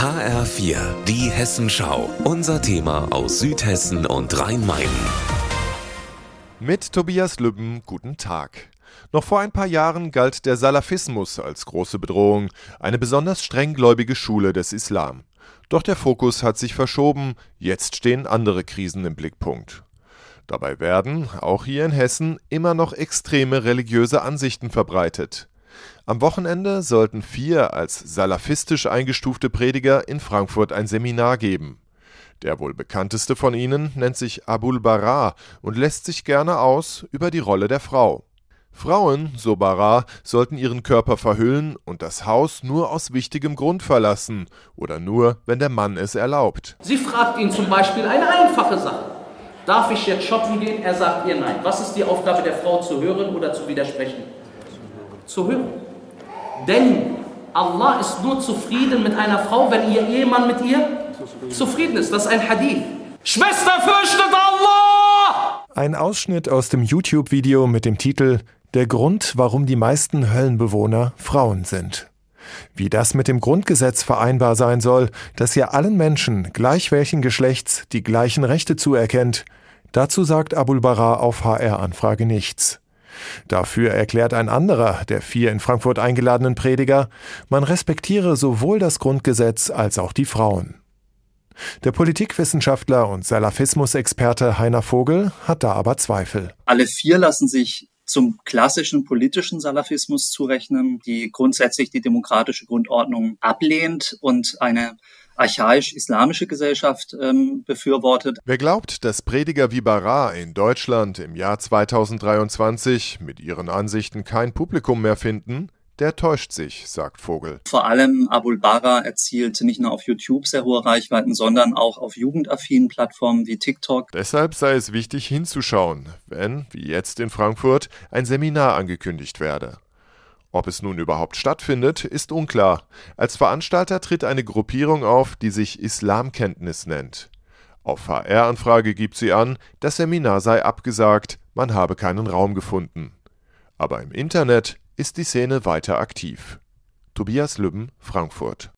HR4, die Hessenschau. Unser Thema aus Südhessen und Rhein-Main. Mit Tobias Lübben, guten Tag. Noch vor ein paar Jahren galt der Salafismus als große Bedrohung, eine besonders strenggläubige Schule des Islam. Doch der Fokus hat sich verschoben, jetzt stehen andere Krisen im Blickpunkt. Dabei werden, auch hier in Hessen, immer noch extreme religiöse Ansichten verbreitet. Am Wochenende sollten vier als salafistisch eingestufte Prediger in Frankfurt ein Seminar geben. Der wohl bekannteste von ihnen nennt sich Abul Bara und lässt sich gerne aus über die Rolle der Frau. Frauen, so Bara, sollten ihren Körper verhüllen und das Haus nur aus wichtigem Grund verlassen oder nur, wenn der Mann es erlaubt. Sie fragt ihn zum Beispiel eine einfache Sache. Darf ich jetzt shoppen gehen? Er sagt ihr nein. Was ist die Aufgabe der Frau, zu hören oder zu widersprechen? Zu hören. Denn Allah ist nur zufrieden mit einer Frau, wenn ihr Ehemann mit ihr zufrieden ist. Das ist ein Hadith. Schwester, fürchtet Allah! Ein Ausschnitt aus dem YouTube-Video mit dem Titel Der Grund, warum die meisten Höllenbewohner Frauen sind. Wie das mit dem Grundgesetz vereinbar sein soll, das ja allen Menschen, gleich welchen Geschlechts, die gleichen Rechte zuerkennt, dazu sagt Abul Bara auf HR-Anfrage nichts. Dafür erklärt ein anderer, der vier in Frankfurt eingeladenen Prediger, man respektiere sowohl das Grundgesetz als auch die Frauen. Der Politikwissenschaftler und Salafismusexperte Heiner Vogel hat da aber Zweifel. Alle vier lassen sich zum klassischen politischen Salafismus zurechnen, die grundsätzlich die demokratische Grundordnung ablehnt und eine archaisch-islamische Gesellschaft ähm, befürwortet. Wer glaubt, dass Prediger wie Bara in Deutschland im Jahr 2023 mit ihren Ansichten kein Publikum mehr finden, der täuscht sich, sagt Vogel. Vor allem Abul Bara erzielt nicht nur auf YouTube sehr hohe Reichweiten, sondern auch auf jugendaffinen Plattformen wie TikTok. Deshalb sei es wichtig hinzuschauen, wenn, wie jetzt in Frankfurt, ein Seminar angekündigt werde. Ob es nun überhaupt stattfindet, ist unklar. Als Veranstalter tritt eine Gruppierung auf, die sich Islamkenntnis nennt. Auf HR-Anfrage gibt sie an, das Seminar sei abgesagt, man habe keinen Raum gefunden. Aber im Internet ist die Szene weiter aktiv. Tobias Lübben, Frankfurt